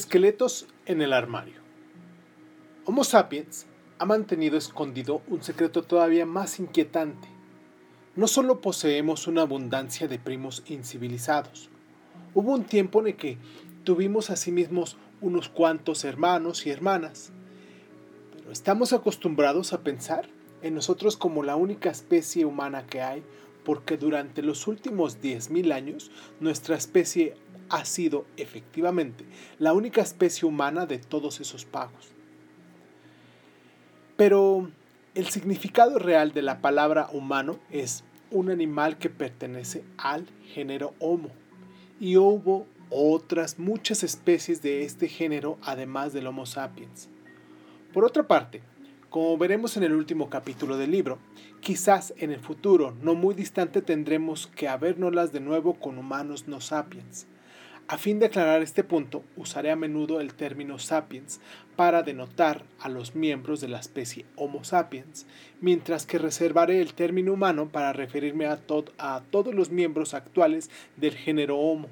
Esqueletos en el armario. Homo sapiens ha mantenido escondido un secreto todavía más inquietante. No solo poseemos una abundancia de primos incivilizados, hubo un tiempo en el que tuvimos asimismo unos cuantos hermanos y hermanas, pero estamos acostumbrados a pensar en nosotros como la única especie humana que hay, porque durante los últimos 10.000 años nuestra especie ha sido efectivamente la única especie humana de todos esos pagos. Pero el significado real de la palabra humano es un animal que pertenece al género Homo. Y hubo otras muchas especies de este género además del Homo sapiens. Por otra parte, como veremos en el último capítulo del libro, quizás en el futuro no muy distante tendremos que habérnoslas de nuevo con humanos no sapiens, a fin de aclarar este punto, usaré a menudo el término sapiens para denotar a los miembros de la especie Homo sapiens, mientras que reservaré el término humano para referirme a, todos los miembros actuales del género Homo.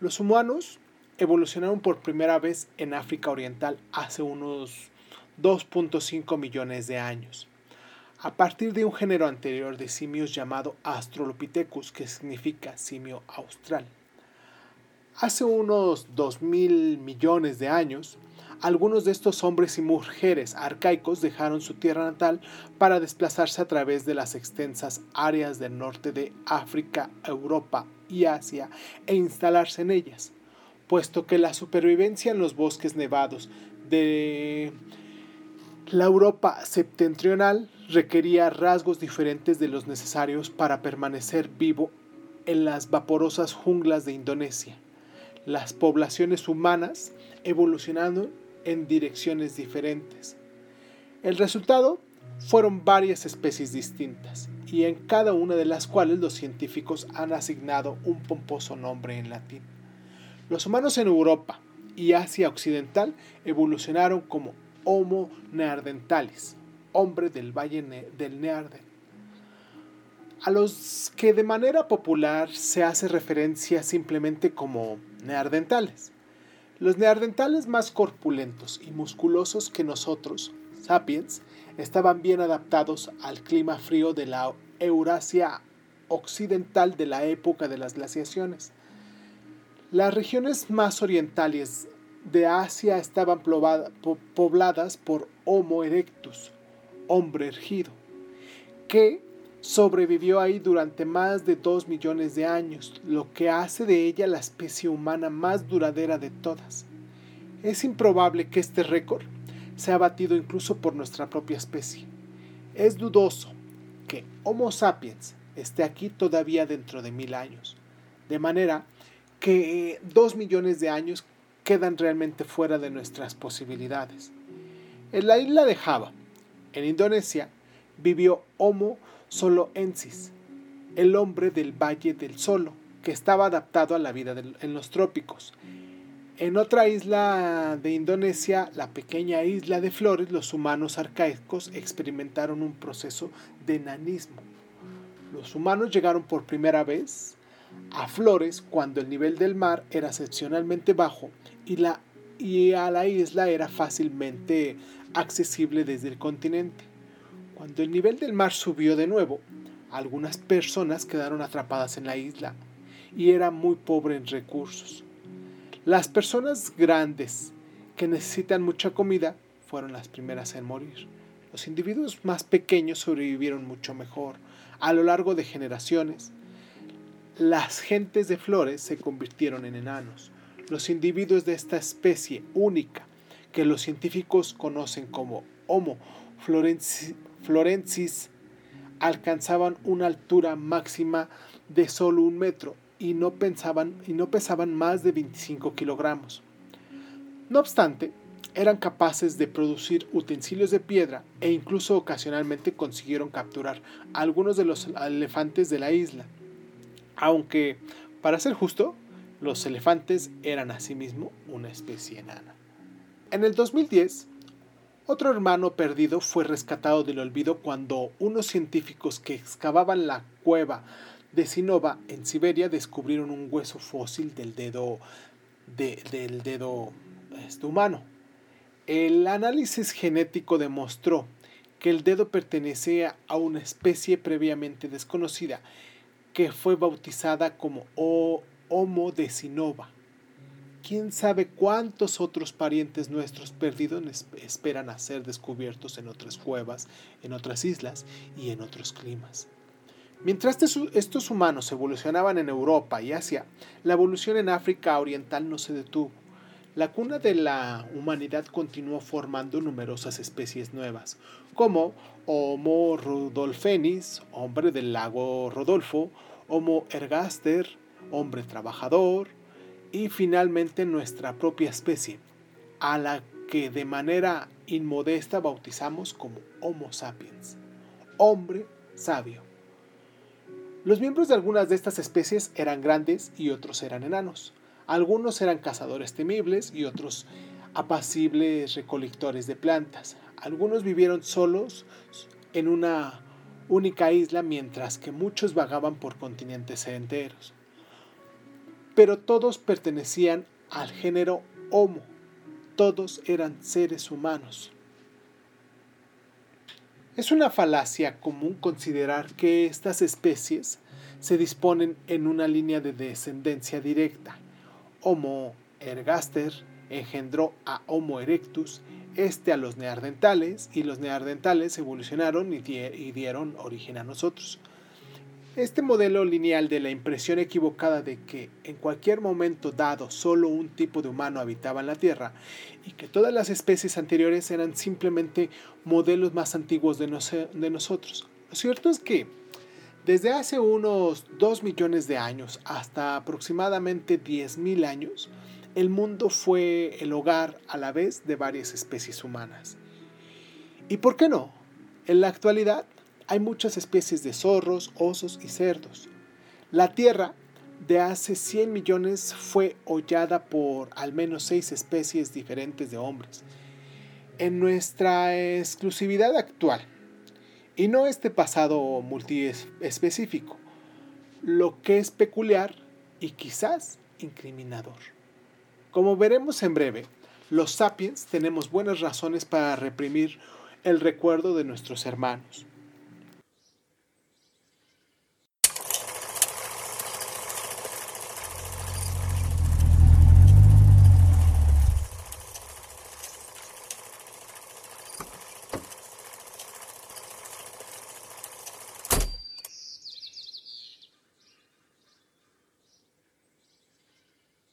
Los humanos evolucionaron por primera vez en África Oriental hace unos 2.5 millones de años, a partir de un género anterior de simios llamado Australopithecus, que significa simio austral. Hace unos dos mil millones de años, algunos de estos hombres y mujeres arcaicos dejaron su tierra natal para desplazarse a través de las extensas áreas del norte de África, Europa y Asia e instalarse en ellas, puesto que la supervivencia en los bosques nevados de la Europa septentrional requería rasgos diferentes de los necesarios para permanecer vivo en las vaporosas junglas de Indonesia las poblaciones humanas evolucionando en direcciones diferentes. El resultado fueron varias especies distintas, y en cada una de las cuales los científicos han asignado un pomposo nombre en latín. Los humanos en Europa y Asia Occidental evolucionaron como Homo neanderthalis, hombre del valle del Nearden, a los que de manera popular se hace referencia simplemente como neardentales. Los neardentales más corpulentos y musculosos que nosotros, sapiens, estaban bien adaptados al clima frío de la Eurasia occidental de la época de las glaciaciones. Las regiones más orientales de Asia estaban pobladas por Homo erectus, hombre ergido, que sobrevivió ahí durante más de dos millones de años, lo que hace de ella la especie humana más duradera de todas. Es improbable que este récord sea batido incluso por nuestra propia especie. Es dudoso que Homo sapiens esté aquí todavía dentro de mil años, de manera que dos millones de años quedan realmente fuera de nuestras posibilidades. En la isla de Java, en Indonesia, vivió Homo Soloensis, el hombre del Valle del Solo, que estaba adaptado a la vida en los trópicos. En otra isla de Indonesia, la pequeña isla de Flores, los humanos arcaicos experimentaron un proceso de enanismo. Los humanos llegaron por primera vez a Flores cuando el nivel del mar era excepcionalmente bajo y, la, y a la isla era fácilmente accesible desde el continente. Cuando el nivel del mar subió de nuevo, algunas personas quedaron atrapadas en la isla y era muy pobre en recursos. Las personas grandes que necesitan mucha comida fueron las primeras en morir. Los individuos más pequeños sobrevivieron mucho mejor. A lo largo de generaciones, las gentes de flores se convirtieron en enanos. Los individuos de esta especie única, que los científicos conocen como Homo florensis alcanzaban una altura máxima de solo un metro y no, pensaban, y no pesaban más de 25 kilogramos. No obstante, eran capaces de producir utensilios de piedra e incluso ocasionalmente consiguieron capturar algunos de los elefantes de la isla. Aunque, para ser justo, los elefantes eran asimismo una especie enana. En el 2010, otro hermano perdido fue rescatado del olvido cuando unos científicos que excavaban la cueva de Sinova en Siberia descubrieron un hueso fósil del dedo del dedo este, humano. El análisis genético demostró que el dedo pertenecía a una especie previamente desconocida que fue bautizada como Homo decinova. ¿Quién sabe cuántos otros parientes nuestros perdidos esperan a ser descubiertos en otras cuevas, en otras islas y en otros climas? Mientras estos humanos evolucionaban en Europa y Asia, la evolución en África Oriental no se detuvo. La cuna de la humanidad continuó formando numerosas especies nuevas, como Homo rudolfenis, hombre del lago Rodolfo, Homo ergaster, hombre trabajador, y finalmente nuestra propia especie, a la que de manera inmodesta bautizamos como Homo sapiens, hombre sabio. Los miembros de algunas de estas especies eran grandes y otros eran enanos. Algunos eran cazadores temibles y otros apacibles recolectores de plantas. Algunos vivieron solos en una única isla mientras que muchos vagaban por continentes enteros. Pero todos pertenecían al género Homo. Todos eran seres humanos. Es una falacia común considerar que estas especies se disponen en una línea de descendencia directa. Homo ergaster engendró a Homo erectus, este a los neandertales, y los neandertales evolucionaron y, dieron origen a nosotros. Este modelo lineal de la impresión equivocada de que en cualquier momento dado solo un tipo de humano habitaba en la Tierra y que todas las especies anteriores eran simplemente modelos más antiguos de, de nosotros. Lo cierto es que desde hace unos 2 millones de años hasta aproximadamente 10.000 años, el mundo fue el hogar a la vez de varias especies humanas. ¿Y por qué no? En la actualidad hay muchas especies de zorros, osos y cerdos. La Tierra de hace 100 millones fue hollada por al menos seis especies diferentes de hombres. En nuestra exclusividad actual, y no este pasado multiespecífico, lo que es peculiar y quizás incriminador. Como veremos en breve, los sapiens tenemos buenas razones para reprimir el recuerdo de nuestros hermanos.